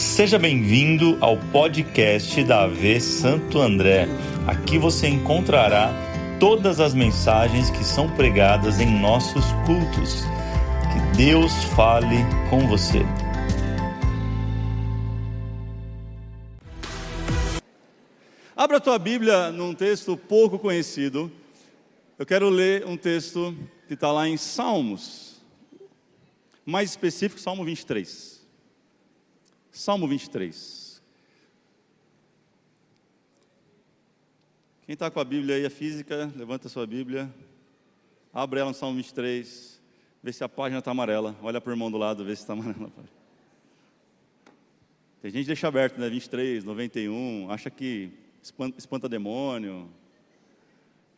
Seja bem-vindo ao podcast da AV Santo André. Aqui você encontrará todas as mensagens que são pregadas em nossos cultos. Que Deus fale com você. Abra a tua Bíblia num texto pouco conhecido. Eu quero ler um texto que está lá em Salmos, mais específico, Salmo 23. Salmo 23. Quem está com a Bíblia aí, a física, levanta a sua Bíblia, abre ela no Salmo 23, vê se a página está amarela, olha para o irmão do lado, vê se está amarela. Tem gente que deixa aberto, né? 23, 91, acha que espanta, demônio,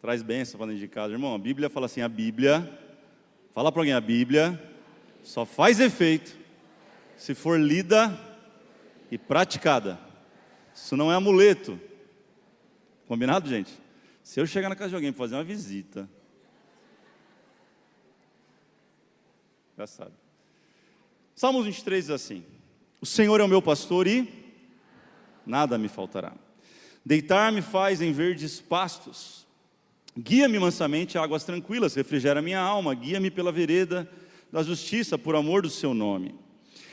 traz bênção para dentro de casa. Irmão, a Bíblia fala assim: a Bíblia, fala para alguém, a Bíblia só faz efeito se for lida e praticada. Isso não é amuleto. Combinado, gente? Se eu chegar na casa de alguém para fazer uma visita, já sabe. Salmos 23 diz assim: O Senhor é o meu pastor e nada me faltará. Deitar-me faz em verdes pastos. Guia-me mansamente a águas tranquilas, refrigera minha alma, guia-me pela vereda da justiça, por amor do seu nome.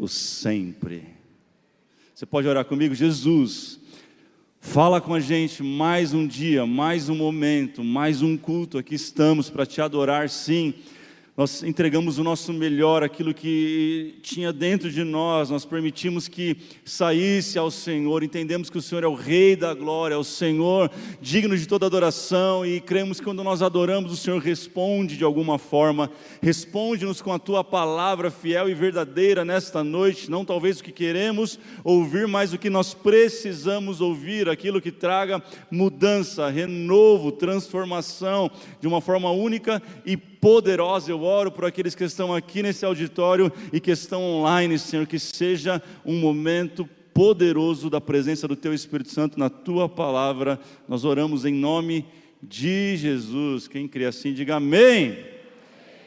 o sempre. Você pode orar comigo? Jesus, fala com a gente mais um dia, mais um momento, mais um culto. Aqui estamos para te adorar, sim nós entregamos o nosso melhor, aquilo que tinha dentro de nós, nós permitimos que saísse ao Senhor, entendemos que o Senhor é o Rei da glória, é o Senhor digno de toda adoração. E cremos que quando nós adoramos, o Senhor responde de alguma forma, responde-nos com a tua palavra fiel e verdadeira nesta noite, não talvez o que queremos ouvir, mas o que nós precisamos ouvir, aquilo que traga mudança, renovo, transformação de uma forma única e poderosa. Eu oro por aqueles que estão aqui nesse auditório e que estão online, Senhor, que seja um momento poderoso da presença do Teu Espírito Santo na Tua palavra. Nós oramos em nome de Jesus. Quem crê assim, diga amém.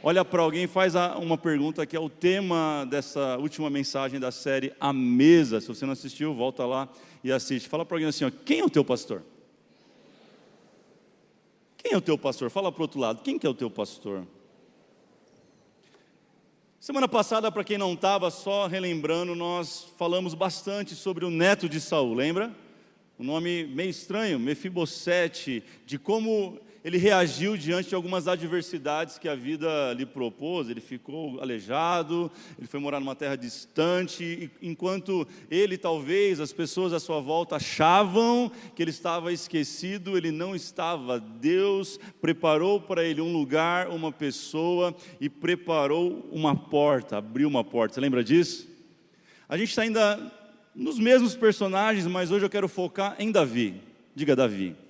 Olha para alguém, faz uma pergunta que é o tema dessa última mensagem da série A Mesa. Se você não assistiu, volta lá e assiste. Fala para alguém assim: ó, quem é o teu pastor? Quem é o teu pastor? Fala para o outro lado, quem que é o teu pastor? Semana passada, para quem não estava, só relembrando, nós falamos bastante sobre o neto de Saul, lembra? Um nome meio estranho, Mefibosete, de como ele reagiu diante de algumas adversidades que a vida lhe propôs. Ele ficou aleijado, ele foi morar numa terra distante, enquanto ele, talvez, as pessoas à sua volta achavam que ele estava esquecido, ele não estava. Deus preparou para ele um lugar, uma pessoa e preparou uma porta, abriu uma porta. Você lembra disso? A gente está ainda nos mesmos personagens, mas hoje eu quero focar em Davi. Diga Davi.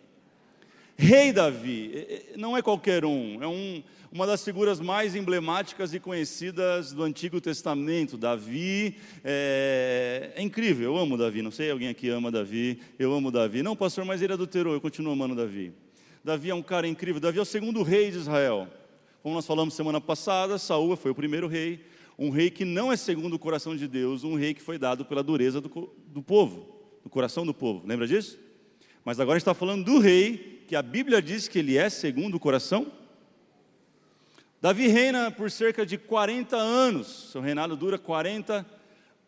Rei Davi, não é qualquer um, é um, uma das figuras mais emblemáticas e conhecidas do Antigo Testamento. Davi é, é, incrível, eu amo Davi. Não sei alguém aqui ama Davi, eu amo Davi. Não, pastor, mas ele adulterou, eu continuo amando Davi. Davi é um cara incrível, Davi é o segundo rei de Israel. Como nós falamos semana passada, Saul foi o primeiro rei, um rei que não é segundo o coração de Deus, um rei que foi dado pela dureza do, do povo, do coração do povo. Lembra disso? Mas agora está falando do rei que a Bíblia diz que ele é segundo o coração? Davi reina por cerca de 40 anos, seu reinado dura 40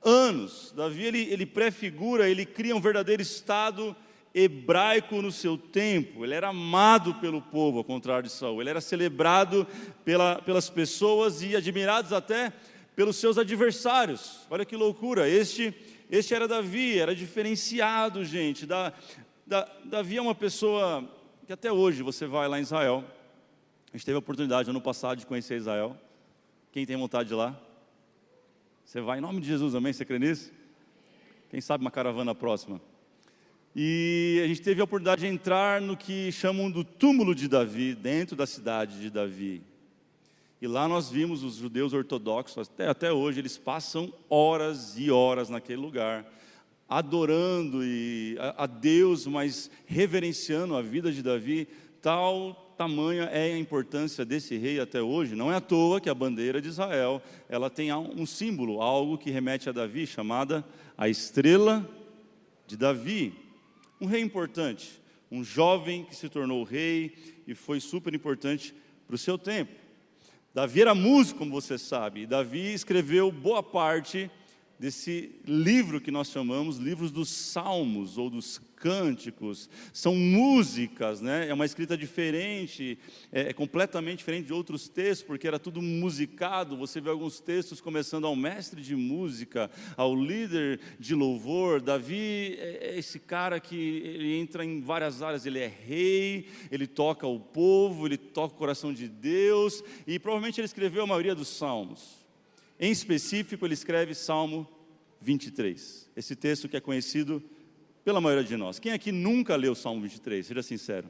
anos. Davi ele, ele prefigura, ele cria um verdadeiro Estado hebraico no seu tempo. Ele era amado pelo povo, ao contrário de Saul. Ele era celebrado pela, pelas pessoas e admirados até pelos seus adversários. Olha que loucura! Este, este era Davi, era diferenciado, gente. Da, da, Davi é uma pessoa que até hoje você vai lá em Israel. A gente teve a oportunidade ano passado de conhecer Israel. Quem tem vontade de ir lá? Você vai em nome de Jesus, amém? Você crê nisso? Quem sabe uma caravana próxima. E a gente teve a oportunidade de entrar no que chamam do túmulo de Davi, dentro da cidade de Davi. E lá nós vimos os judeus ortodoxos, até, até hoje, eles passam horas e horas naquele lugar, adorando e, a, Deus, mas reverenciando a vida de Davi, tal tamanha é a importância desse rei até hoje. Não é à toa que a bandeira de Israel, ela tem um símbolo, algo que remete a Davi, chamada a estrela de Davi. Um rei importante, um jovem que se tornou rei e foi super importante para o seu tempo. Davi era músico, como você sabe, e Davi escreveu boa parte desse livro que nós chamamos livros dos salmos ou dos cânticos, são músicas, né? é uma escrita diferente, é, é, completamente diferente de outros textos, porque era tudo musicado. Você vê alguns textos começando ao mestre de música, ao líder de louvor. Davi é, é esse cara que ele entra em várias áreas, ele é rei, ele toca o povo, ele toca o coração de Deus, e provavelmente ele escreveu a maioria dos salmos. Em específico, ele escreve Salmo 23, esse texto que é conhecido pela maioria de nós. Quem aqui nunca leu Salmo 23? Seja sincero.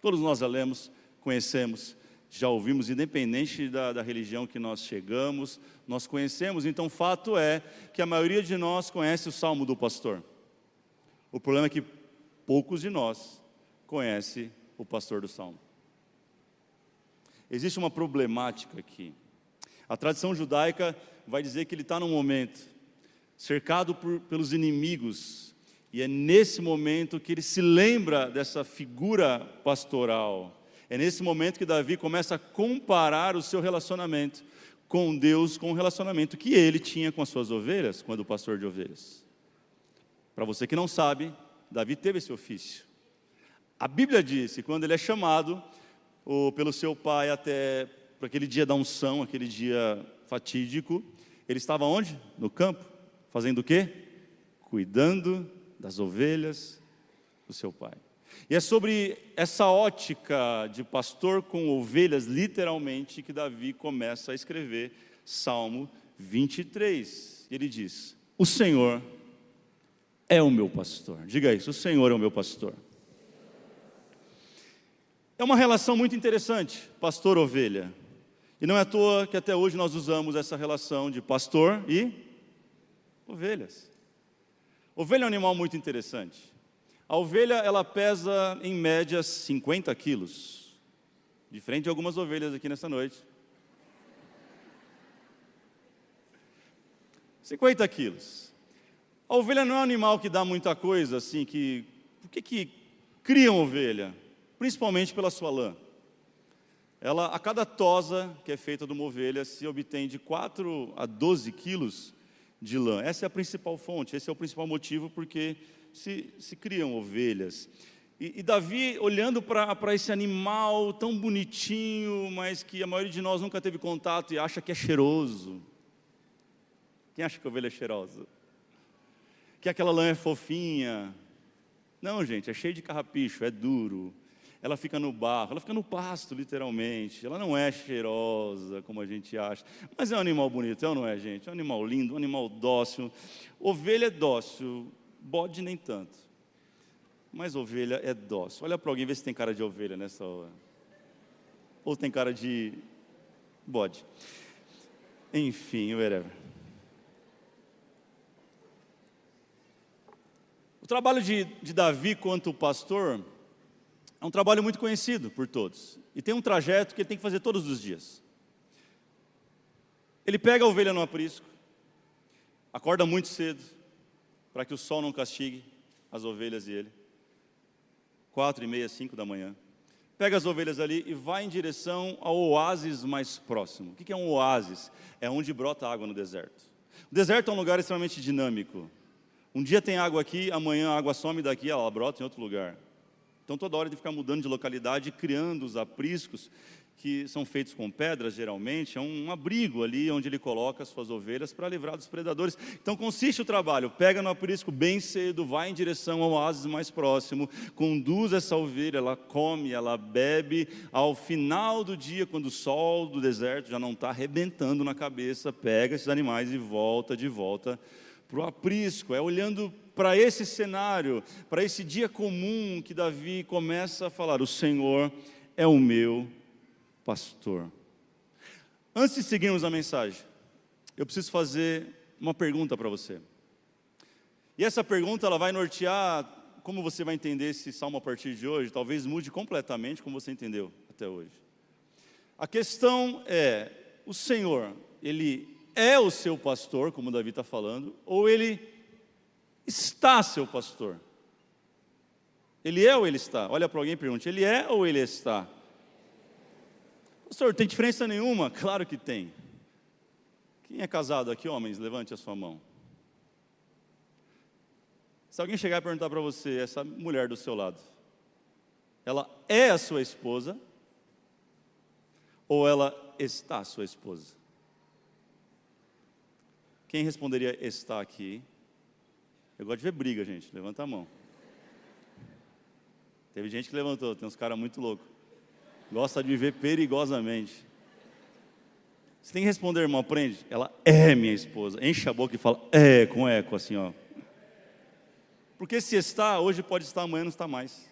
Todos nós já lemos, conhecemos, já ouvimos, independente da, da religião que nós chegamos, nós conhecemos. Então, fato é que a maioria de nós conhece o Salmo do pastor. O problema é que poucos de nós conhecem o pastor do Salmo. Existe uma problemática aqui. A tradição judaica vai dizer que ele está num momento cercado por, pelos inimigos, e é nesse momento que ele se lembra dessa figura pastoral. É nesse momento que Davi começa a comparar o seu relacionamento com Deus com o relacionamento que ele tinha com as suas ovelhas, quando pastor de ovelhas. Para você que não sabe, Davi teve esse ofício. A Bíblia diz que quando ele é chamado ou pelo seu pai até para aquele dia da unção, aquele dia fatídico, ele estava onde? No campo, fazendo o quê? Cuidando das ovelhas do seu pai. E é sobre essa ótica de pastor com ovelhas, literalmente, que Davi começa a escrever Salmo 23. Ele diz: O Senhor é o meu pastor. Diga isso: O Senhor é o meu pastor. É uma relação muito interessante, pastor-ovelha. E não é à toa que até hoje nós usamos essa relação de pastor e ovelhas. Ovelha é um animal muito interessante. A ovelha ela pesa em média 50 quilos, diferente de algumas ovelhas aqui nessa noite. 50 quilos. A ovelha não é um animal que dá muita coisa, assim, que. Por que, que criam ovelha? Principalmente pela sua lã. Ela, a cada tosa que é feita de uma ovelha se obtém de 4 a 12 quilos de lã. Essa é a principal fonte, esse é o principal motivo porque se, se criam ovelhas. E, e Davi, olhando para esse animal tão bonitinho, mas que a maioria de nós nunca teve contato e acha que é cheiroso. Quem acha que a ovelha é cheirosa? Que aquela lã é fofinha. Não, gente, é cheio de carrapicho, é duro ela fica no barro, ela fica no pasto, literalmente. Ela não é cheirosa, como a gente acha. Mas é um animal bonito, é ou não é, gente? É um animal lindo, um animal dócil. Ovelha é dócil, bode nem tanto. Mas ovelha é dócil. Olha para alguém ver se tem cara de ovelha nessa hora. Ou tem cara de bode. Enfim, whatever. O trabalho de, de Davi quanto pastor é um trabalho muito conhecido por todos. E tem um trajeto que ele tem que fazer todos os dias. Ele pega a ovelha no aprisco, acorda muito cedo, para que o sol não castigue as ovelhas e ele. Quatro e meia, cinco da manhã. Pega as ovelhas ali e vai em direção ao oásis mais próximo. O que é um oásis? É onde brota água no deserto. O deserto é um lugar extremamente dinâmico. Um dia tem água aqui, amanhã a água some daqui, ela brota em outro lugar. Então, toda hora de ficar mudando de localidade, criando os apriscos, que são feitos com pedras, geralmente, é um abrigo ali onde ele coloca as suas ovelhas para livrar dos predadores. Então, consiste o trabalho: pega no aprisco bem cedo, vai em direção ao oásis mais próximo, conduz essa ovelha, ela come, ela bebe. Ao final do dia, quando o sol do deserto já não está arrebentando na cabeça, pega esses animais e volta de volta para o aprisco, é olhando para esse cenário, para esse dia comum que Davi começa a falar: O Senhor é o meu pastor. Antes de seguirmos a mensagem, eu preciso fazer uma pergunta para você. E essa pergunta ela vai nortear como você vai entender esse salmo a partir de hoje, talvez mude completamente como você entendeu até hoje. A questão é: o Senhor, Ele é o seu pastor, como Davi está falando, ou Ele está seu pastor? Ele é ou ele está? Olha para alguém e pergunte: Ele é ou ele está? Pastor, tem diferença nenhuma? Claro que tem. Quem é casado aqui, homens? Levante a sua mão. Se alguém chegar e perguntar para você, essa mulher do seu lado, ela é a sua esposa ou ela está sua esposa? Quem responderia está aqui? Eu gosto de ver briga, gente. Levanta a mão. Teve gente que levantou, tem uns caras muito loucos. Gosta de viver perigosamente. Você tem que responder, irmão, aprende. Ela é minha esposa. Enche a boca e fala, é, com eco, assim, ó. Porque se está, hoje pode estar, amanhã não está mais.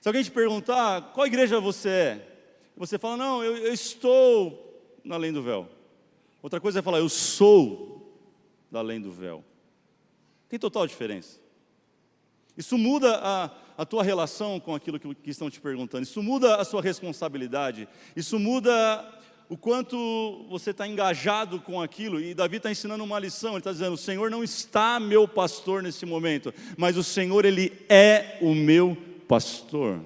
Se alguém te perguntar, qual igreja você é? Você fala, não, eu, eu estou na além do véu. Outra coisa é falar, eu sou da além do véu. Tem total diferença. Isso muda a, a tua relação com aquilo que, que estão te perguntando, isso muda a sua responsabilidade, isso muda o quanto você está engajado com aquilo, e Davi está ensinando uma lição, ele está dizendo: o Senhor não está meu pastor nesse momento, mas o Senhor, Ele é o meu pastor.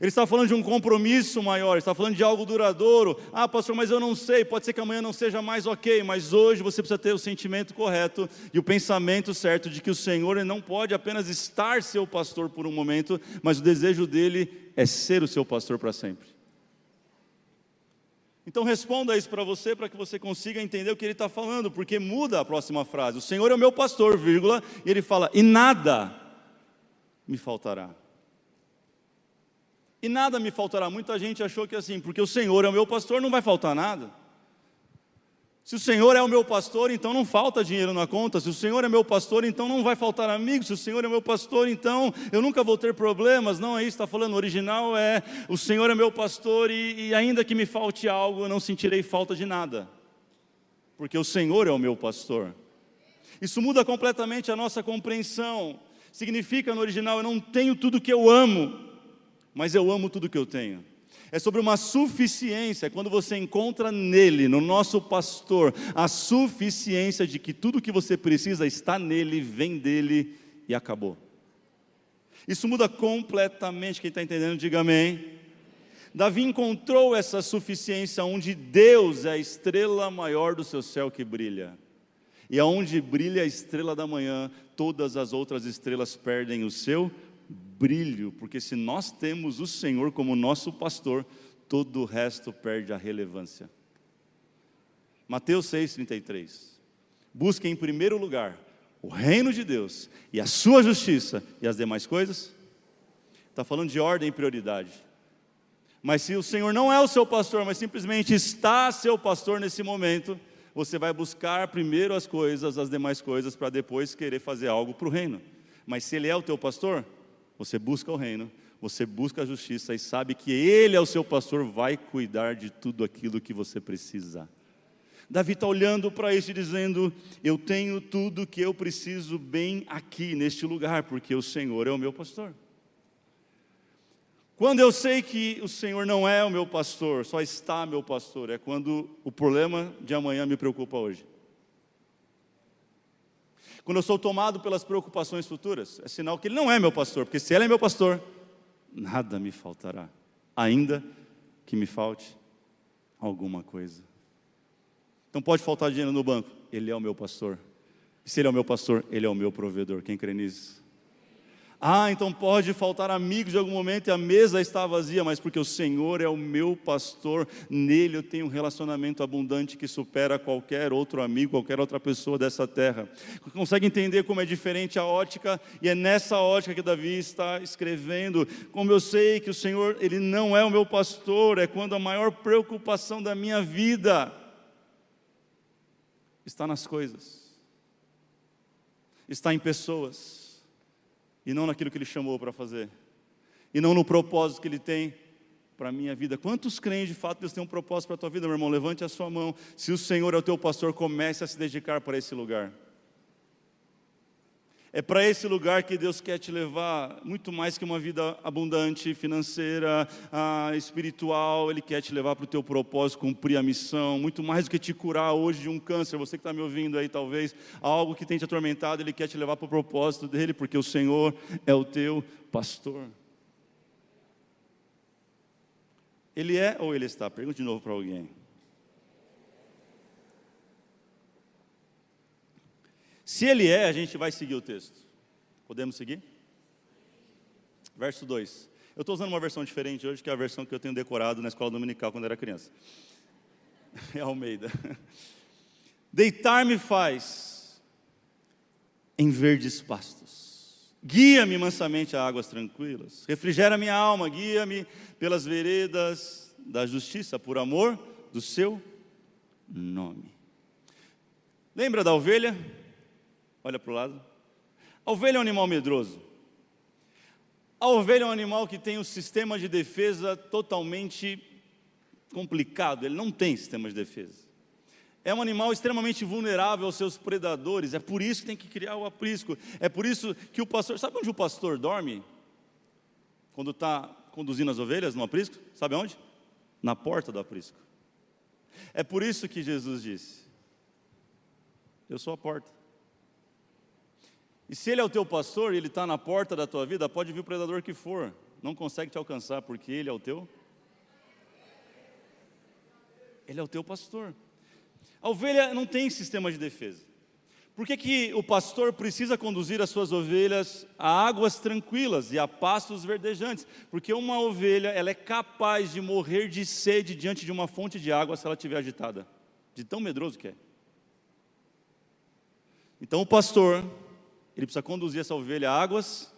Ele está falando de um compromisso maior, está falando de algo duradouro. Ah, pastor, mas eu não sei, pode ser que amanhã não seja mais ok, mas hoje você precisa ter o sentimento correto e o pensamento certo de que o Senhor não pode apenas estar seu pastor por um momento, mas o desejo dele é ser o seu pastor para sempre. Então responda isso para você, para que você consiga entender o que ele está falando, porque muda a próxima frase. O Senhor é o meu pastor, vírgula, e ele fala, e nada me faltará. E nada me faltará. Muita gente achou que assim, porque o Senhor é o meu pastor, não vai faltar nada. Se o Senhor é o meu pastor, então não falta dinheiro na conta. Se o Senhor é meu pastor, então não vai faltar amigos. Se o Senhor é meu pastor, então eu nunca vou ter problemas. Não é isso está falando. O original é: o Senhor é meu pastor e, e ainda que me falte algo, eu não sentirei falta de nada. Porque o Senhor é o meu pastor. Isso muda completamente a nossa compreensão. Significa no original: eu não tenho tudo que eu amo, mas eu amo tudo que eu tenho. É sobre uma suficiência, é quando você encontra nele, no nosso pastor, a suficiência de que tudo que você precisa está nele, vem dele e acabou. Isso muda completamente, quem está entendendo, diga amém. Davi encontrou essa suficiência onde Deus é a estrela maior do seu céu que brilha. E aonde brilha a estrela da manhã, todas as outras estrelas perdem o seu brilho, porque se nós temos o Senhor como nosso pastor, todo o resto perde a relevância. Mateus 6,33. Busquem em primeiro lugar o reino de Deus e a sua justiça e as demais coisas. Está falando de ordem e prioridade. Mas se o Senhor não é o seu pastor, mas simplesmente está seu pastor nesse momento, você vai buscar primeiro as coisas, as demais coisas, para depois querer fazer algo para o reino. Mas se Ele é o teu pastor, você busca o reino, você busca a justiça e sabe que Ele é o seu pastor, vai cuidar de tudo aquilo que você precisa. Davi está olhando para isso e dizendo: Eu tenho tudo que eu preciso bem aqui, neste lugar, porque o Senhor é o meu pastor. Quando eu sei que o Senhor não é o meu pastor, só está meu pastor, é quando o problema de amanhã me preocupa hoje. Quando eu sou tomado pelas preocupações futuras, é sinal que Ele não é meu pastor, porque se Ele é meu pastor, nada me faltará, ainda que me falte alguma coisa. Então pode faltar dinheiro no banco, Ele é o meu pastor. E se Ele é o meu pastor, Ele é o meu provedor. Quem crê nisso? Ah, então pode faltar amigos de algum momento e a mesa está vazia, mas porque o Senhor é o meu pastor, nele eu tenho um relacionamento abundante que supera qualquer outro amigo, qualquer outra pessoa dessa terra. Consegue entender como é diferente a ótica? E é nessa ótica que Davi está escrevendo. Como eu sei que o Senhor, ele não é o meu pastor, é quando a maior preocupação da minha vida está nas coisas. está em pessoas, e não naquilo que Ele chamou para fazer, e não no propósito que Ele tem para a minha vida. Quantos creem de fato Deus tem um propósito para a tua vida, meu irmão? Levante a sua mão. Se o Senhor é o teu pastor, comece a se dedicar para esse lugar. É para esse lugar que Deus quer te levar, muito mais que uma vida abundante, financeira, ah, espiritual. Ele quer te levar para o teu propósito, cumprir a missão, muito mais do que te curar hoje de um câncer. Você que está me ouvindo aí, talvez, algo que tem te atormentado, Ele quer te levar para o propósito dele, porque o Senhor é o teu pastor. Ele é ou ele está? Pergunte de novo para alguém. Se ele é, a gente vai seguir o texto. Podemos seguir? Verso 2. Eu estou usando uma versão diferente hoje, que é a versão que eu tenho decorado na escola dominical quando era criança. É Almeida. Deitar-me faz em verdes pastos Guia-me mansamente a águas tranquilas, refrigera minha alma, guia-me pelas veredas da justiça, por amor do seu nome. Lembra da ovelha? Olha para o lado. A ovelha é um animal medroso. A ovelha é um animal que tem um sistema de defesa totalmente complicado, ele não tem sistema de defesa é um animal extremamente vulnerável aos seus predadores, é por isso que tem que criar o aprisco, é por isso que o pastor, sabe onde o pastor dorme? Quando está conduzindo as ovelhas no aprisco? Sabe onde? Na porta do aprisco. É por isso que Jesus disse: Eu sou a porta. E se ele é o teu pastor e ele está na porta da tua vida, pode vir o predador que for, não consegue te alcançar, porque ele é o teu. Ele é o teu pastor. A ovelha não tem sistema de defesa. Por que, que o pastor precisa conduzir as suas ovelhas a águas tranquilas e a pastos verdejantes? Porque uma ovelha ela é capaz de morrer de sede diante de uma fonte de água se ela estiver agitada, de tão medroso que é. Então o pastor, ele precisa conduzir essa ovelha a águas,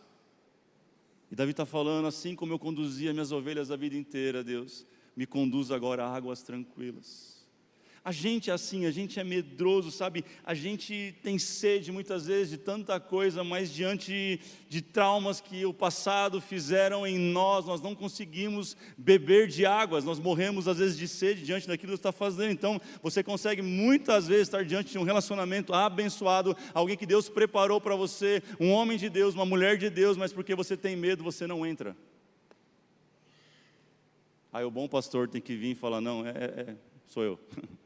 e Davi está falando assim como eu conduzia minhas ovelhas a vida inteira, Deus, me conduz agora a águas tranquilas. A gente é assim, a gente é medroso, sabe? A gente tem sede muitas vezes de tanta coisa, mas diante de traumas que o passado fizeram em nós, nós não conseguimos beber de águas, nós morremos às vezes de sede diante daquilo que está fazendo. Então, você consegue muitas vezes estar diante de um relacionamento abençoado, alguém que Deus preparou para você, um homem de Deus, uma mulher de Deus, mas porque você tem medo, você não entra. Aí o bom pastor tem que vir e falar: Não, é, é, é sou eu.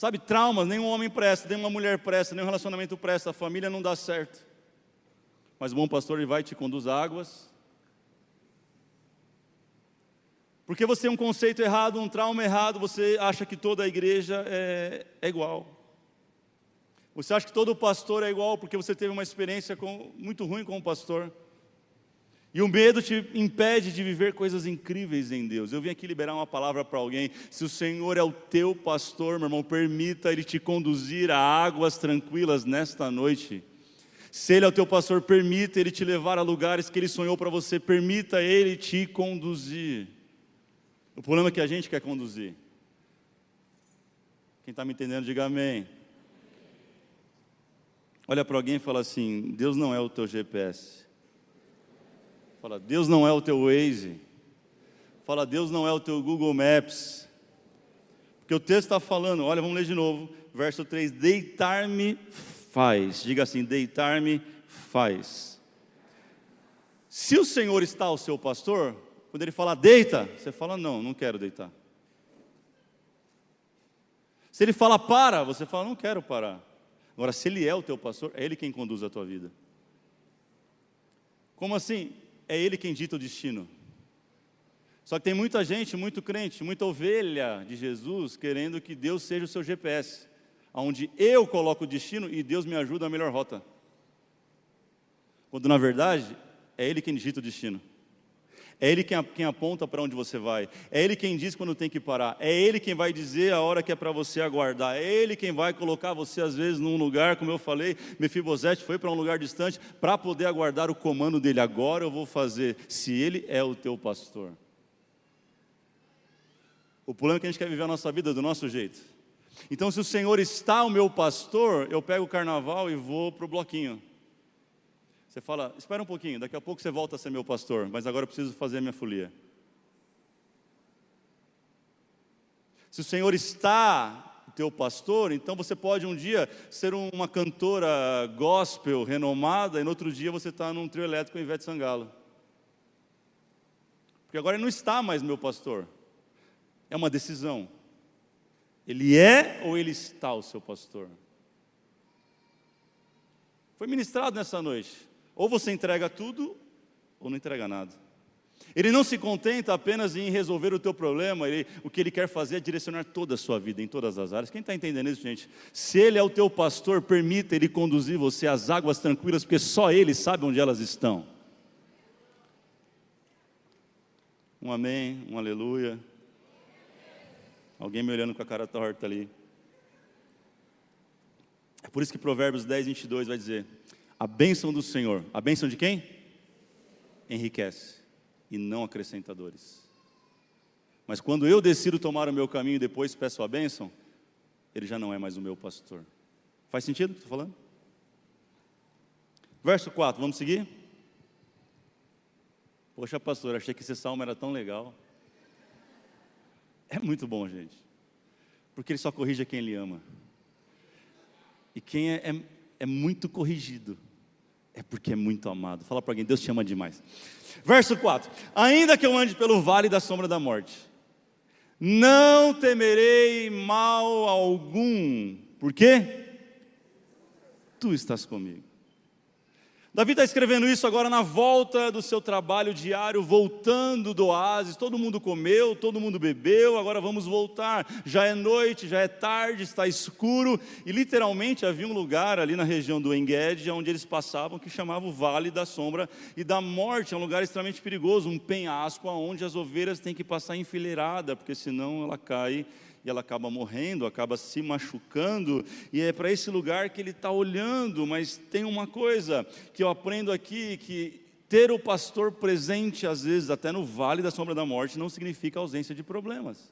Sabe, traumas, nenhum homem presta, nenhuma mulher presta, nenhum relacionamento presta, a família não dá certo. Mas o bom pastor ele vai te conduz águas. Porque você tem um conceito errado, um trauma errado, você acha que toda a igreja é, é igual. Você acha que todo pastor é igual porque você teve uma experiência com, muito ruim com o pastor. E o medo te impede de viver coisas incríveis em Deus. Eu vim aqui liberar uma palavra para alguém. Se o Senhor é o teu pastor, meu irmão, permita Ele te conduzir a águas tranquilas nesta noite. Se Ele é o teu pastor, permita Ele te levar a lugares que Ele sonhou para você. Permita Ele te conduzir. O problema é que a gente quer conduzir. Quem está me entendendo, diga amém. Olha para alguém e fala assim: Deus não é o teu GPS. Fala, Deus não é o teu Waze. Fala, Deus não é o teu Google Maps. Porque o texto está falando, olha, vamos ler de novo, verso 3: Deitar-me faz. Diga assim: deitar-me faz. Se o Senhor está o seu pastor, quando ele fala deita, você fala não, não quero deitar. Se ele fala para, você fala não quero parar. Agora, se ele é o teu pastor, é ele quem conduz a tua vida. Como assim? É Ele quem dita o destino. Só que tem muita gente, muito crente, muita ovelha de Jesus querendo que Deus seja o seu GPS, onde eu coloco o destino e Deus me ajuda a melhor rota. Quando na verdade é Ele quem digita o destino. É Ele quem, aponta para onde você vai. É Ele quem diz quando tem que parar. É Ele quem vai dizer a hora que é para você aguardar. É Ele quem vai colocar você, às vezes, num lugar, como eu falei, Mefibosete foi para um lugar distante para poder aguardar o comando dele. Agora eu vou fazer, se Ele é o teu pastor. O problema é que a gente quer viver a nossa vida do nosso jeito. Então, se o Senhor está o meu pastor, eu pego o carnaval e vou para o bloquinho. Você fala, espera um pouquinho, daqui a pouco você volta a ser meu pastor, mas agora eu preciso fazer a minha folia. Se o Senhor está teu pastor, então você pode um dia ser uma cantora gospel renomada e no outro dia você está num trio elétrico com Ivete Sangalo. Porque agora ele não está mais meu pastor. É uma decisão. Ele é ou ele está o seu pastor? Foi ministrado nessa noite. Ou você entrega tudo, ou não entrega nada. Ele não se contenta apenas em resolver o teu problema, ele, o que ele quer fazer é direcionar toda a sua vida, em todas as áreas. Quem está entendendo isso, gente? Se ele é o teu pastor, permita ele conduzir você às águas tranquilas, porque só ele sabe onde elas estão. Um amém, um aleluia. Alguém me olhando com a cara torta ali. É por isso que Provérbios 10, 22 vai dizer: a bênção do Senhor, a bênção de quem? Enriquece e não acrescentadores. Mas quando eu decido tomar o meu caminho e depois peço a bênção, ele já não é mais o meu pastor. Faz sentido o que estou falando? Verso 4, vamos seguir? Poxa, pastor, achei que esse salmo era tão legal. É muito bom, gente. Porque ele só corrige quem ele ama. E quem é, é, é muito corrigido é porque é muito amado. Fala para alguém, Deus te ama demais. Verso 4: Ainda que eu ande pelo vale da sombra da morte, não temerei mal algum, por quê? Tu estás comigo. Davi está escrevendo isso agora na volta do seu trabalho diário, voltando do oásis. Todo mundo comeu, todo mundo bebeu, agora vamos voltar. Já é noite, já é tarde, está escuro. E literalmente havia um lugar ali na região do Enged, onde eles passavam, que chamava o Vale da Sombra e da Morte. É um lugar extremamente perigoso, um penhasco onde as ovelhas têm que passar enfileirada, porque senão ela cai e ela acaba morrendo, acaba se machucando, e é para esse lugar que ele está olhando. Mas tem uma coisa que eu aprendo aqui: que ter o pastor presente, às vezes, até no vale da sombra da morte, não significa ausência de problemas.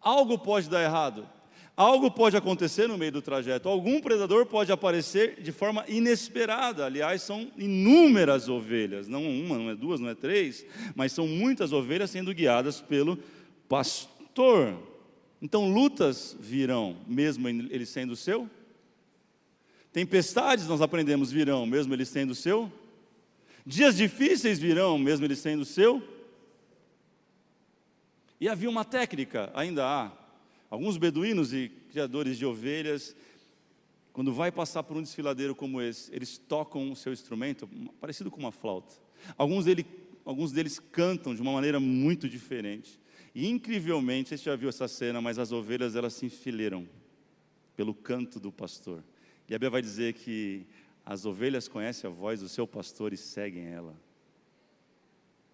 Algo pode dar errado, algo pode acontecer no meio do trajeto, algum predador pode aparecer de forma inesperada. Aliás, são inúmeras ovelhas, não uma, não é duas, não é três, mas são muitas ovelhas sendo guiadas pelo pastor pastor. Então lutas virão, mesmo ele sendo seu. Tempestades nós aprendemos virão, mesmo ele sendo seu. Dias difíceis virão, mesmo ele sendo seu. E havia uma técnica, ainda há. Alguns beduínos e criadores de ovelhas, quando vai passar por um desfiladeiro como esse, eles tocam o seu instrumento, parecido com uma flauta. Alguns, dele, alguns deles cantam de uma maneira muito diferente. E incrivelmente, você já viu essa cena, mas as ovelhas elas se enfileiram pelo canto do pastor. E a Bíblia vai dizer que as ovelhas conhecem a voz do seu pastor e seguem ela.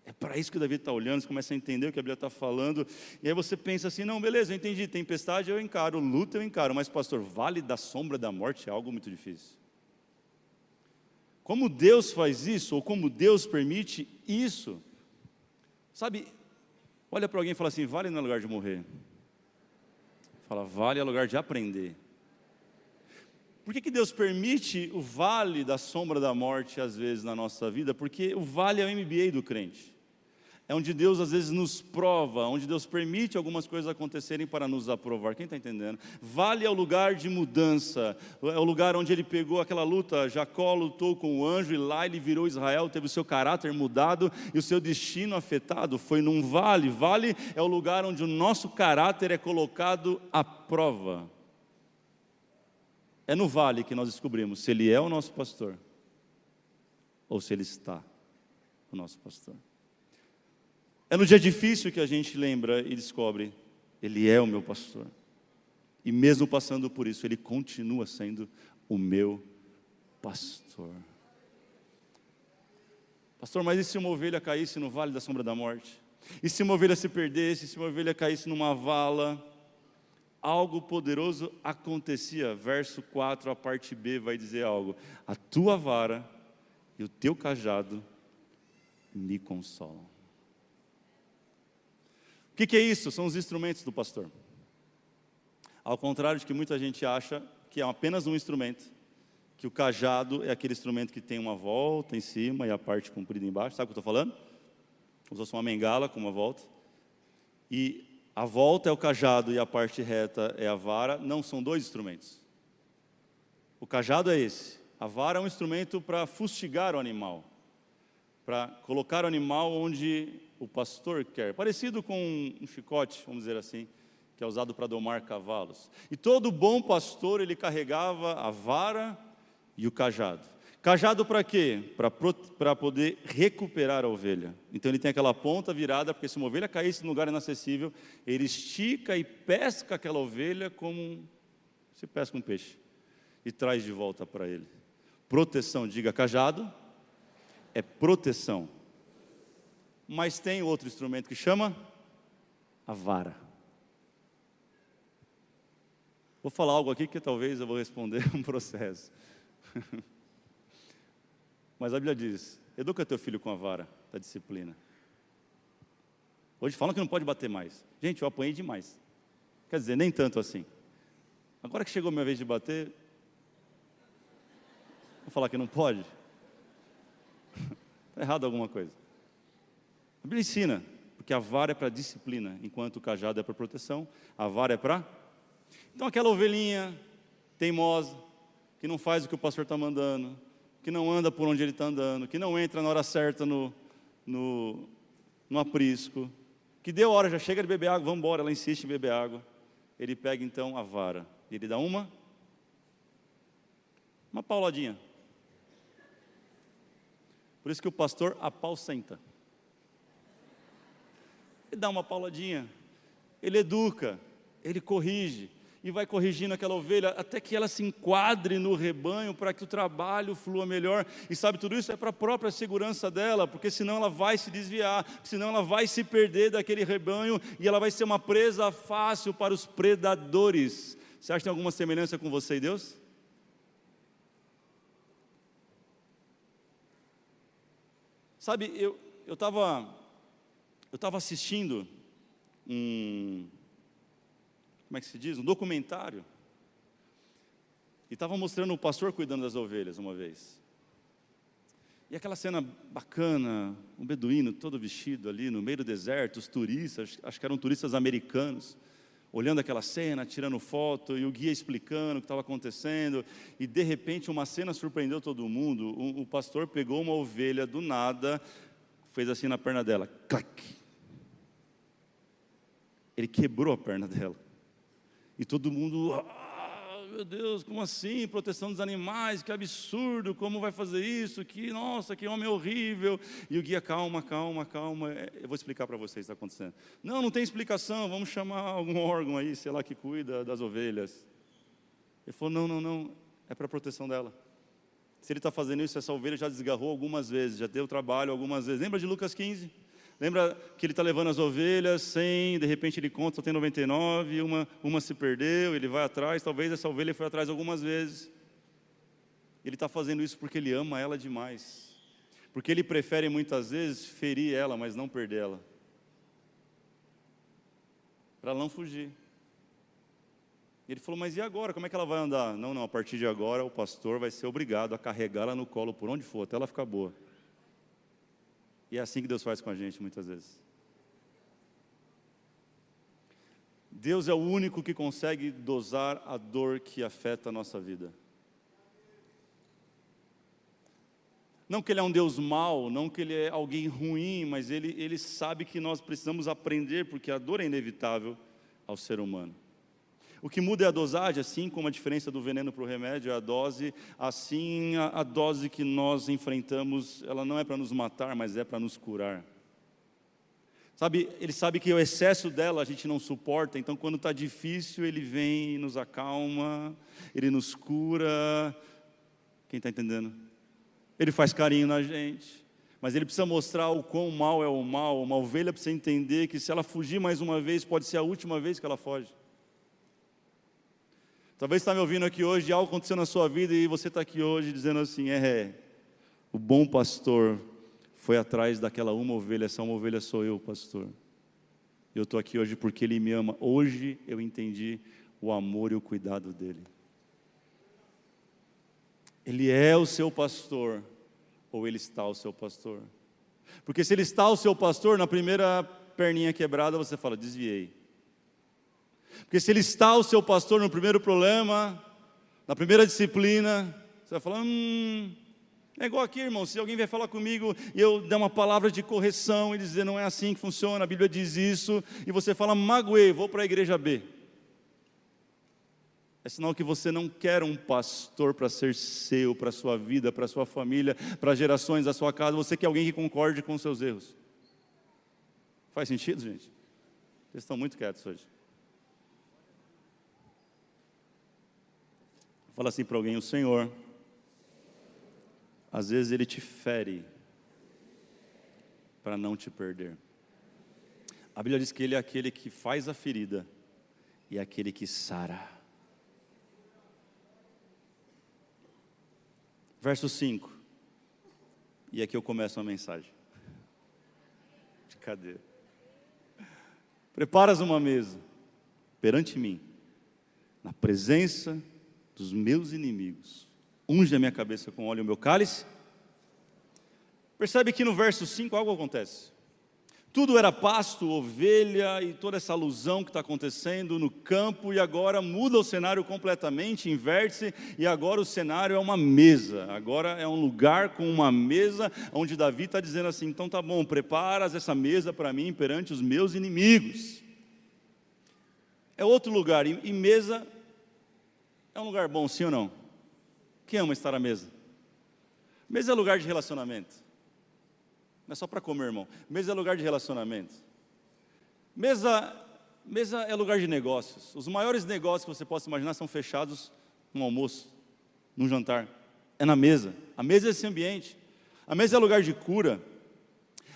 É para isso que o Davi está olhando, você começa a entender o que a Bíblia está falando, e aí você pensa assim: não, beleza, eu entendi, tempestade eu encaro, luta eu encaro, mas pastor, vale da sombra da morte é algo muito difícil. Como Deus faz isso, ou como Deus permite isso, sabe, Olha para alguém e fala assim: vale no lugar de morrer. Fala, vale é lugar de aprender. Por que, que Deus permite o vale da sombra da morte às vezes na nossa vida? Porque o vale é o MBA do crente é onde Deus às vezes nos prova, onde Deus permite algumas coisas acontecerem para nos aprovar. Quem está entendendo? Vale é o lugar de mudança, é o lugar onde ele pegou aquela luta. Jacó lutou com o anjo e lá ele virou Israel, teve o seu caráter mudado e o seu destino afetado. Foi num vale. Vale é o lugar onde o nosso caráter é colocado à prova. É no vale que nós descobrimos se ele é o nosso pastor ou se ele está o nosso pastor. É no dia difícil que a gente lembra e descobre: Ele é o meu pastor. E mesmo passando por isso, Ele continua sendo o meu pastor. Pastor, mas e se uma ovelha caísse no vale da sombra da morte? E se uma ovelha se perdesse, se uma ovelha caísse numa vala? Algo poderoso acontecia. Verso 4, a parte B vai dizer algo: A tua vara e o teu cajado me consolam. O que, que é isso? São os instrumentos do pastor. Ao contrário de que muita gente acha que é apenas um instrumento, que o cajado é aquele instrumento que tem uma volta em cima e a parte comprida embaixo. Sabe o que eu estou falando? Como se fosse uma mengala com uma volta. E a volta é o cajado e a parte reta é a vara. Não são dois instrumentos. O cajado é esse. A vara é um instrumento para fustigar o animal, para colocar o animal onde o pastor quer. Parecido com um chicote, vamos dizer assim, que é usado para domar cavalos. E todo bom pastor, ele carregava a vara e o cajado. Cajado para quê? Para poder recuperar a ovelha. Então ele tem aquela ponta virada, porque se uma ovelha caísse num lugar inacessível, ele estica e pesca aquela ovelha como se pesca um peixe e traz de volta para ele. Proteção, diga cajado, é proteção. Mas tem outro instrumento que chama a vara. Vou falar algo aqui que talvez eu vou responder um processo. Mas a Bíblia diz: educa teu filho com a vara da disciplina. Hoje falam que não pode bater mais. Gente, eu apanhei demais. Quer dizer, nem tanto assim. Agora que chegou a minha vez de bater, vou falar que não pode. Está errado alguma coisa. A Bíblia ensina, porque a vara é para disciplina, enquanto o cajado é para proteção, a vara é para. Então aquela ovelhinha teimosa, que não faz o que o pastor está mandando, que não anda por onde ele está andando, que não entra na hora certa no, no, no aprisco, que deu hora, já chega de beber água, vamos embora, ela insiste em beber água. Ele pega então a vara, e ele dá uma, uma pauladinha. Por isso que o pastor apausenta. Ele dá uma pauladinha, ele educa, ele corrige, e vai corrigindo aquela ovelha até que ela se enquadre no rebanho para que o trabalho flua melhor. E sabe, tudo isso é para a própria segurança dela, porque senão ela vai se desviar, senão ela vai se perder daquele rebanho e ela vai ser uma presa fácil para os predadores. Você acha que tem alguma semelhança com você e Deus? Sabe, eu estava eu estava assistindo um, como é que se diz? Um documentário. E estava mostrando o pastor cuidando das ovelhas uma vez. E aquela cena bacana, um beduíno todo vestido ali no meio do deserto, os turistas, acho que eram turistas americanos, olhando aquela cena, tirando foto, e o guia explicando o que estava acontecendo, e de repente uma cena surpreendeu todo mundo. O, o pastor pegou uma ovelha do nada, fez assim na perna dela, clac. Ele quebrou a perna dela. E todo mundo, ah, meu Deus, como assim? Proteção dos animais, que absurdo, como vai fazer isso? Que, nossa, que homem horrível. E o guia, calma, calma, calma. É, eu vou explicar para vocês o que está acontecendo. Não, não tem explicação, vamos chamar algum órgão aí, sei lá, que cuida das ovelhas. Ele falou, não, não, não, é para proteção dela. Se ele está fazendo isso, essa ovelha já desgarrou algumas vezes, já deu trabalho algumas vezes. Lembra de Lucas 15? Lembra que ele está levando as ovelhas, 100, de repente ele conta, só tem 99, uma, uma se perdeu, ele vai atrás, talvez essa ovelha foi atrás algumas vezes. Ele está fazendo isso porque ele ama ela demais. Porque ele prefere muitas vezes ferir ela, mas não perder ela. Para não fugir. Ele falou, mas e agora? Como é que ela vai andar? Não, não, a partir de agora o pastor vai ser obrigado a carregá-la no colo por onde for, até ela ficar boa. E é assim que Deus faz com a gente muitas vezes. Deus é o único que consegue dosar a dor que afeta a nossa vida. Não que Ele é um Deus mau, não que Ele é alguém ruim, mas Ele, ele sabe que nós precisamos aprender, porque a dor é inevitável ao ser humano. O que muda é a dosagem, assim como a diferença do veneno para o remédio é a dose, assim a, a dose que nós enfrentamos, ela não é para nos matar, mas é para nos curar. Sabe, ele sabe que o excesso dela a gente não suporta, então quando está difícil, ele vem e nos acalma, ele nos cura. Quem está entendendo? Ele faz carinho na gente, mas ele precisa mostrar o quão mal é o mal. Uma ovelha precisa entender que se ela fugir mais uma vez, pode ser a última vez que ela foge. Talvez está me ouvindo aqui hoje, algo aconteceu na sua vida e você está aqui hoje dizendo assim: é, é, o bom pastor foi atrás daquela uma ovelha, essa uma ovelha sou eu, pastor. Eu estou aqui hoje porque Ele me ama. Hoje eu entendi o amor e o cuidado dele. Ele é o seu pastor, ou ele está o seu pastor? Porque se ele está o seu pastor, na primeira perninha quebrada você fala, desviei. Porque se ele está o seu pastor no primeiro problema, na primeira disciplina, você vai falar, hum, é igual aqui, irmão, se alguém vier falar comigo e eu der uma palavra de correção e dizer não é assim que funciona, a Bíblia diz isso, e você fala, magoei, vou para a igreja B. É sinal que você não quer um pastor para ser seu, para a sua vida, para a sua família, para as gerações da sua casa, você quer alguém que concorde com os seus erros. Faz sentido, gente? Vocês estão muito quietos hoje. Fala assim para alguém: o Senhor, às vezes Ele te fere para não te perder. A Bíblia diz que Ele é aquele que faz a ferida e é aquele que sara. Verso 5. E aqui eu começo a mensagem. De cadeira. Preparas uma mesa perante mim, na presença dos meus inimigos. Unge a minha cabeça com óleo o meu cálice. Percebe que no verso 5 algo acontece. Tudo era pasto, ovelha e toda essa alusão que está acontecendo no campo, e agora muda o cenário completamente, inverte-se, e agora o cenário é uma mesa. Agora é um lugar com uma mesa, onde Davi está dizendo assim: então tá bom, preparas essa mesa para mim perante os meus inimigos. É outro lugar, e mesa é um lugar bom, sim ou não? Quem ama estar à mesa? Mesa é lugar de relacionamento. Não é só para comer, irmão. Mesa é lugar de relacionamento. Mesa, mesa é lugar de negócios. Os maiores negócios que você possa imaginar são fechados no almoço, no jantar. É na mesa. A mesa é esse ambiente. A mesa é lugar de cura.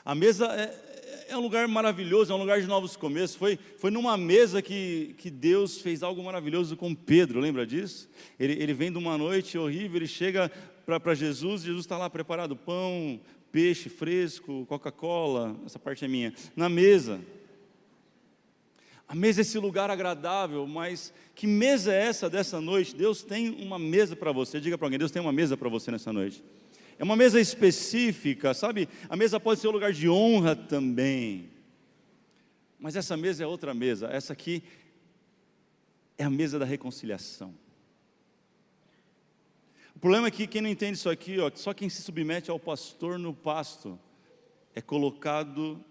A mesa é, é um lugar maravilhoso, é um lugar de novos começos. Foi, foi numa mesa que, que Deus fez algo maravilhoso com Pedro, lembra disso? Ele, ele vem de uma noite horrível, ele chega para Jesus, Jesus está lá preparado pão, peixe fresco, Coca-Cola, essa parte é minha, na mesa. A mesa é esse lugar agradável, mas que mesa é essa dessa noite? Deus tem uma mesa para você. Diga para alguém: Deus tem uma mesa para você nessa noite. É uma mesa específica, sabe? A mesa pode ser um lugar de honra também. Mas essa mesa é outra mesa. Essa aqui é a mesa da reconciliação. O problema é que quem não entende isso aqui, ó, só quem se submete ao pastor no pasto é colocado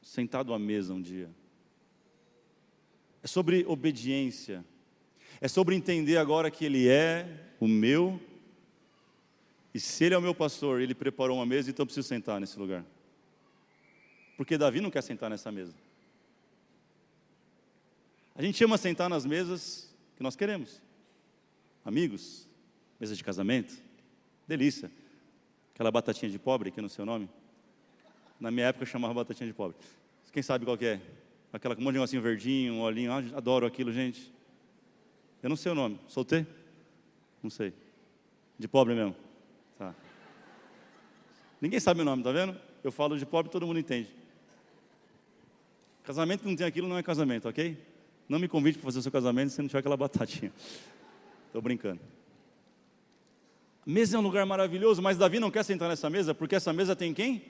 sentado à mesa um dia. É sobre obediência. É sobre entender agora que Ele é o meu e se ele é o meu pastor, ele preparou uma mesa, então eu preciso sentar nesse lugar. Porque Davi não quer sentar nessa mesa. A gente chama sentar nas mesas que nós queremos. Amigos, mesa de casamento, delícia. Aquela batatinha de pobre, que é no seu nome. Na minha época eu chamava batatinha de pobre. Quem sabe qual é? Aquela com um monte de negocinho verdinho, um olhinho, ah, adoro aquilo, gente. Eu não sei o nome, soltei? Não sei. De pobre mesmo. Ninguém sabe o nome, tá vendo? Eu falo de pobre, todo mundo entende. Casamento que não tem aquilo não é casamento, ok? Não me convide para fazer o seu casamento se não tiver aquela batatinha. Estou brincando. A mesa é um lugar maravilhoso, mas Davi não quer sentar nessa mesa, porque essa mesa tem quem?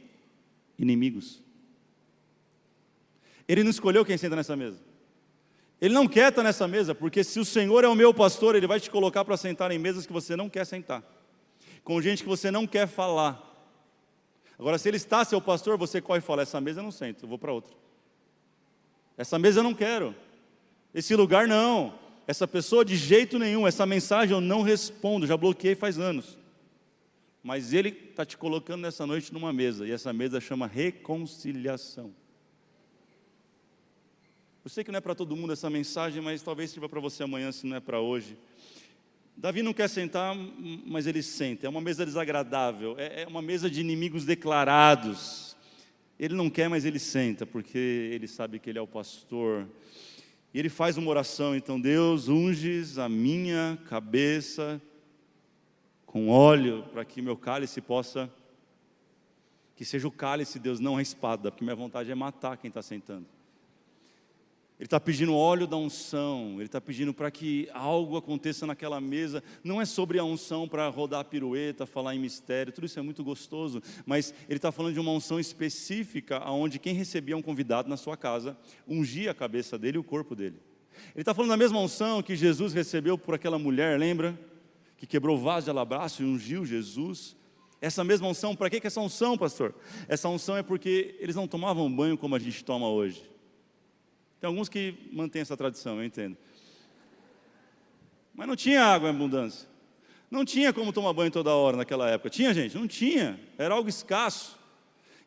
Inimigos. Ele não escolheu quem senta nessa mesa. Ele não quer estar nessa mesa, porque se o Senhor é o meu pastor, Ele vai te colocar para sentar em mesas que você não quer sentar com gente que você não quer falar. Agora, se ele está seu pastor, você corre e fala: essa mesa eu não sento, eu vou para outra. Essa mesa eu não quero. Esse lugar não. Essa pessoa de jeito nenhum. Essa mensagem eu não respondo, já bloqueei faz anos. Mas ele está te colocando nessa noite numa mesa, e essa mesa chama reconciliação. Eu sei que não é para todo mundo essa mensagem, mas talvez sirva para você amanhã, se não é para hoje. Davi não quer sentar, mas ele senta. É uma mesa desagradável, é, é uma mesa de inimigos declarados. Ele não quer, mas ele senta, porque ele sabe que ele é o pastor. E ele faz uma oração, então, Deus, unges a minha cabeça com óleo, para que meu cálice possa, que seja o cálice, Deus, não a espada, porque minha vontade é matar quem está sentando. Ele está pedindo óleo da unção, ele está pedindo para que algo aconteça naquela mesa. Não é sobre a unção para rodar a pirueta, falar em mistério, tudo isso é muito gostoso, mas ele está falando de uma unção específica, onde quem recebia um convidado na sua casa ungia a cabeça dele e o corpo dele. Ele está falando da mesma unção que Jesus recebeu por aquela mulher, lembra? Que quebrou o vaso de alabastro e ungiu Jesus. Essa mesma unção, para que essa unção, pastor? Essa unção é porque eles não tomavam banho como a gente toma hoje. Tem alguns que mantêm essa tradição, eu entendo. Mas não tinha água em abundância. Não tinha como tomar banho toda hora naquela época. Tinha, gente? Não tinha. Era algo escasso.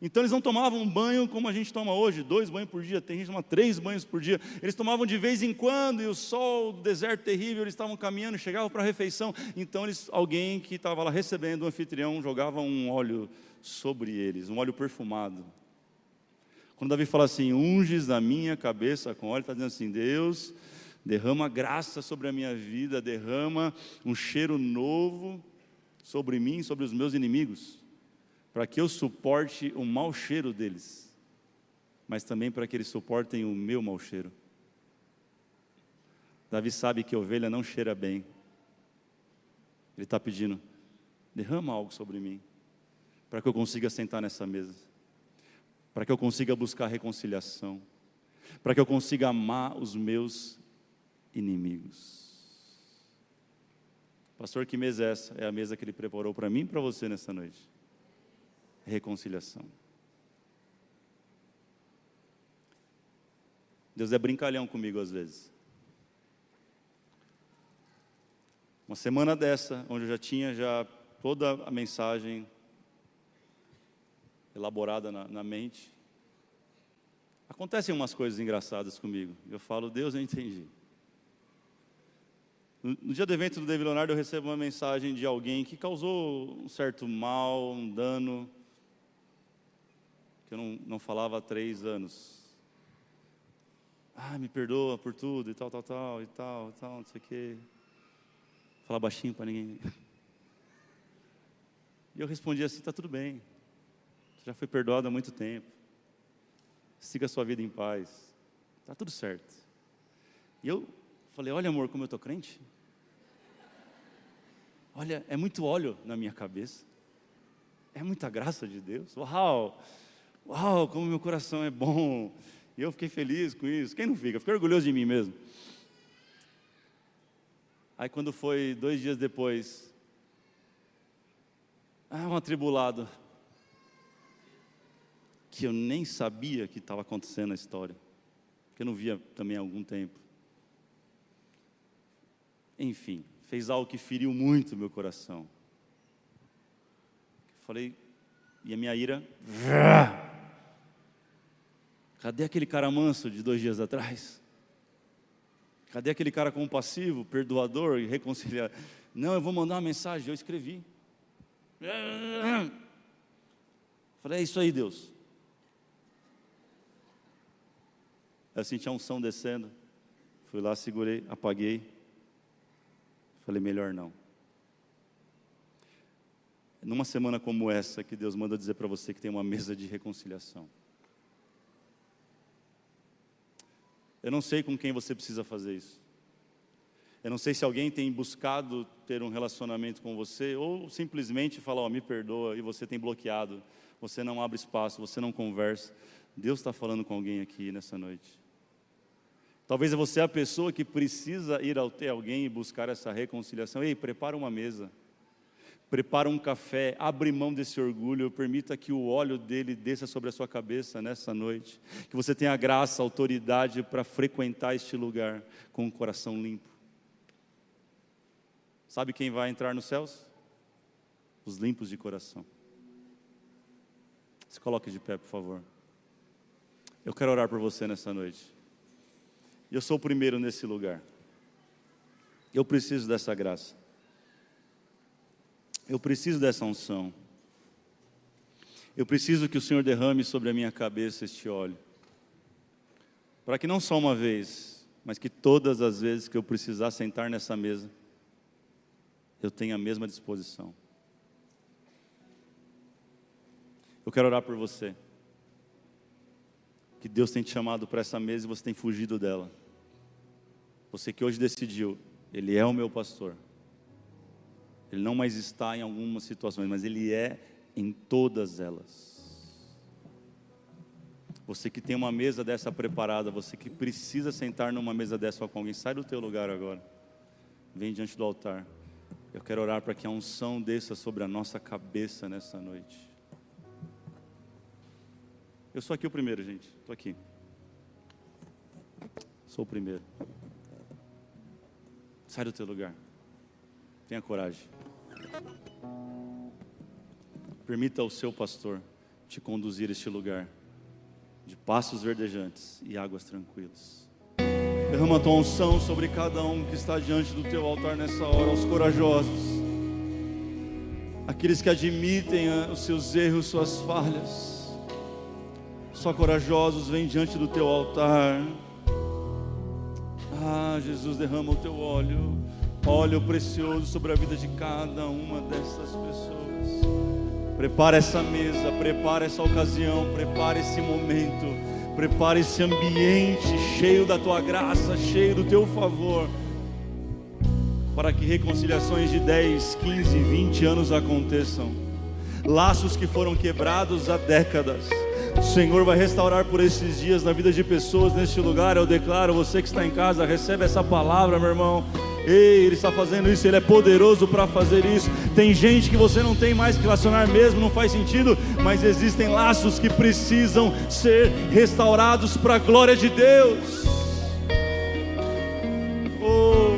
Então eles não tomavam banho como a gente toma hoje, dois banhos por dia, tem gente que toma três banhos por dia. Eles tomavam de vez em quando, e o sol, o deserto terrível, eles estavam caminhando, chegavam para a refeição. Então eles, alguém que estava lá recebendo o anfitrião jogava um óleo sobre eles, um óleo perfumado. Quando Davi fala assim, unges na minha cabeça com óleo, está dizendo assim, Deus, derrama graça sobre a minha vida, derrama um cheiro novo sobre mim, sobre os meus inimigos, para que eu suporte o mau cheiro deles, mas também para que eles suportem o meu mau cheiro. Davi sabe que a ovelha não cheira bem, ele está pedindo, derrama algo sobre mim, para que eu consiga sentar nessa mesa para que eu consiga buscar reconciliação, para que eu consiga amar os meus inimigos. Pastor, que mesa é essa? É a mesa que ele preparou para mim e para você nessa noite. Reconciliação. Deus é brincalhão comigo às vezes. Uma semana dessa, onde eu já tinha já toda a mensagem elaborada na, na mente. Acontecem umas coisas engraçadas comigo. Eu falo, Deus, eu entendi. No, no dia do evento do David Leonardo, eu recebo uma mensagem de alguém que causou um certo mal, um dano, que eu não, não falava há três anos. Ah, me perdoa por tudo, e tal, tal, tal, e tal, tal, não sei o quê. Falar baixinho para ninguém. E eu respondi assim: está tudo bem já foi perdoado há muito tempo. Siga a sua vida em paz. Está tudo certo. E eu falei: Olha, amor, como eu estou crente. Olha, é muito óleo na minha cabeça. É muita graça de Deus. Uau! Uau, como meu coração é bom. E eu fiquei feliz com isso. Quem não fica? Fiquei orgulhoso de mim mesmo. Aí quando foi dois dias depois, ah, um atribulado que eu nem sabia que estava acontecendo na história, que eu não via também há algum tempo. Enfim, fez algo que feriu muito meu coração. Falei, e a minha ira. Cadê aquele cara manso de dois dias atrás? Cadê aquele cara compassivo, perdoador e reconciliador? Não, eu vou mandar uma mensagem, eu escrevi. Falei, é isso aí, Deus. Eu senti a unção descendo. Fui lá, segurei, apaguei. Falei, melhor não. Numa semana como essa, que Deus manda dizer para você que tem uma mesa de reconciliação. Eu não sei com quem você precisa fazer isso. Eu não sei se alguém tem buscado ter um relacionamento com você ou simplesmente falar, oh, me perdoa e você tem bloqueado, você não abre espaço, você não conversa. Deus está falando com alguém aqui nessa noite. Talvez você é a pessoa que precisa ir até alguém e buscar essa reconciliação. Ei, prepara uma mesa, prepara um café, abre mão desse orgulho, permita que o óleo dele desça sobre a sua cabeça nessa noite. Que você tenha graça, autoridade para frequentar este lugar com um coração limpo. Sabe quem vai entrar nos céus? Os limpos de coração. Se coloque de pé, por favor. Eu quero orar por você nessa noite. Eu sou o primeiro nesse lugar. Eu preciso dessa graça. Eu preciso dessa unção. Eu preciso que o Senhor derrame sobre a minha cabeça este óleo. Para que não só uma vez, mas que todas as vezes que eu precisar sentar nessa mesa, eu tenha a mesma disposição. Eu quero orar por você. Que Deus tem te chamado para essa mesa e você tem fugido dela. Você que hoje decidiu, Ele é o meu pastor. Ele não mais está em algumas situações, mas Ele é em todas elas. Você que tem uma mesa dessa preparada, você que precisa sentar numa mesa dessa com alguém, sai do teu lugar agora. Vem diante do altar. Eu quero orar para que a unção desça sobre a nossa cabeça nessa noite. Eu sou aqui o primeiro, gente. Estou aqui. Sou o primeiro. Sai do teu lugar. Tenha coragem. Permita ao seu pastor te conduzir a este lugar de passos verdejantes e águas tranquilas. Derrama a tua unção sobre cada um que está diante do teu altar nessa hora, os corajosos, aqueles que admitem ah, os seus erros, suas falhas. Só corajosos vêm diante do teu altar. Ah, Jesus, derrama o teu óleo, óleo precioso sobre a vida de cada uma dessas pessoas. Prepara essa mesa, prepara essa ocasião, prepara esse momento, prepara esse ambiente cheio da tua graça, cheio do teu favor, para que reconciliações de 10, 15, 20 anos aconteçam, laços que foram quebrados há décadas. O Senhor vai restaurar por esses dias na vida de pessoas neste lugar. Eu declaro, você que está em casa, recebe essa palavra, meu irmão. Ei, Ele está fazendo isso, Ele é poderoso para fazer isso. Tem gente que você não tem mais que relacionar mesmo, não faz sentido, mas existem laços que precisam ser restaurados para a glória de Deus. Oh.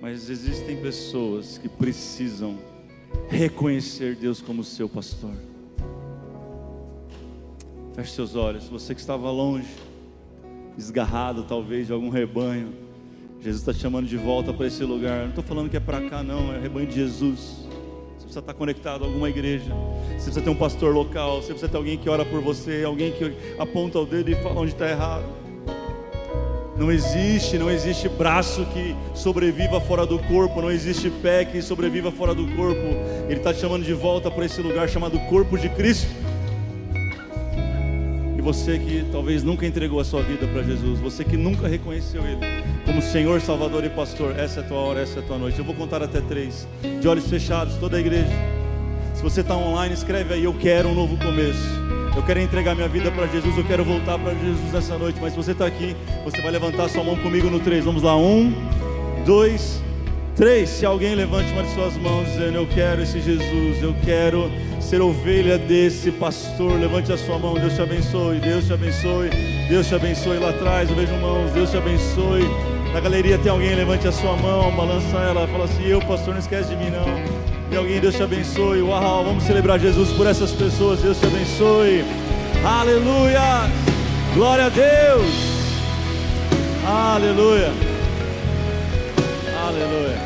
Mas existem pessoas que precisam reconhecer Deus como seu pastor. Feche seus olhos, você que estava longe esgarrado talvez de algum rebanho. Jesus está chamando de volta para esse lugar. Não estou falando que é para cá, não, é rebanho de Jesus. Você precisa estar conectado a alguma igreja. Você precisa ter um pastor local. Você precisa ter alguém que ora por você, alguém que aponta o dedo e fala onde está errado. Não existe, não existe braço que sobreviva fora do corpo, não existe pé que sobreviva fora do corpo. Ele está te chamando de volta para esse lugar chamado corpo de Cristo você que talvez nunca entregou a sua vida para Jesus, você que nunca reconheceu Ele como Senhor, Salvador e Pastor, essa é a tua hora, essa é a tua noite. Eu vou contar até três, de olhos fechados, toda a igreja. Se você está online, escreve aí: Eu quero um novo começo. Eu quero entregar minha vida para Jesus, eu quero voltar para Jesus essa noite. Mas se você está aqui, você vai levantar sua mão comigo no três. Vamos lá, um, dois, três. Se alguém levante uma de suas mãos dizendo: Eu quero esse Jesus, eu quero ser ovelha desse pastor. Levante a sua mão, Deus te abençoe, Deus te abençoe, Deus te abençoe lá atrás. Eu vejo mãos, Deus te abençoe. Na galeria tem alguém, levante a sua mão, balança ela, fala assim: Eu, pastor, não esquece de mim, não. Tem alguém, Deus te abençoe. Uau, vamos celebrar Jesus por essas pessoas, Deus te abençoe. Aleluia, glória a Deus, aleluia, aleluia.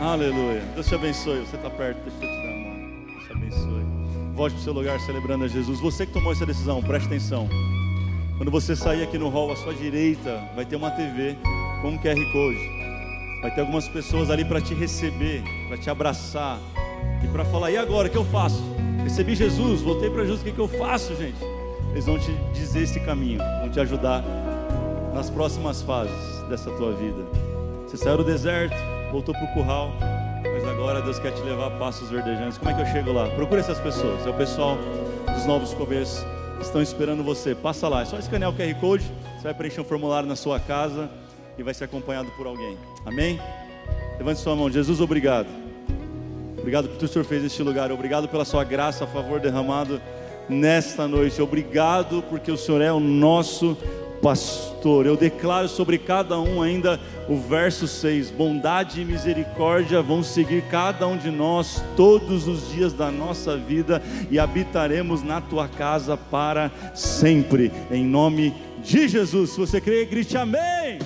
Aleluia. Deus te abençoe. Você está perto, deixa eu te dar a mão. Deus te abençoe. Volte para o seu lugar celebrando a Jesus. Você que tomou essa decisão, preste atenção. Quando você sair aqui no hall, à sua direita vai ter uma TV com um QR Code. Vai ter algumas pessoas ali para te receber, para te abraçar e para falar: e agora, o que eu faço? Recebi Jesus, voltei para Jesus, o que, que eu faço, gente? Eles vão te dizer esse caminho, vão te ajudar nas próximas fases dessa tua vida. Você saiu do deserto, voltou para o curral, mas agora Deus quer te levar a passos verdejantes. Como é que eu chego lá? Procure essas pessoas, é o pessoal dos novos começos estão esperando você. Passa lá, é só escanear o QR Code, você vai preencher um formulário na sua casa e vai ser acompanhado por alguém. Amém? Levante sua mão. Jesus, obrigado. Obrigado por tudo que o Senhor fez neste lugar. Obrigado pela sua graça a favor derramado nesta noite. Obrigado porque o Senhor é o nosso pastor. Eu declaro sobre cada um ainda o verso 6: bondade e misericórdia vão seguir cada um de nós todos os dias da nossa vida e habitaremos na tua casa para sempre, em nome de Jesus. Se você crê, grite amém.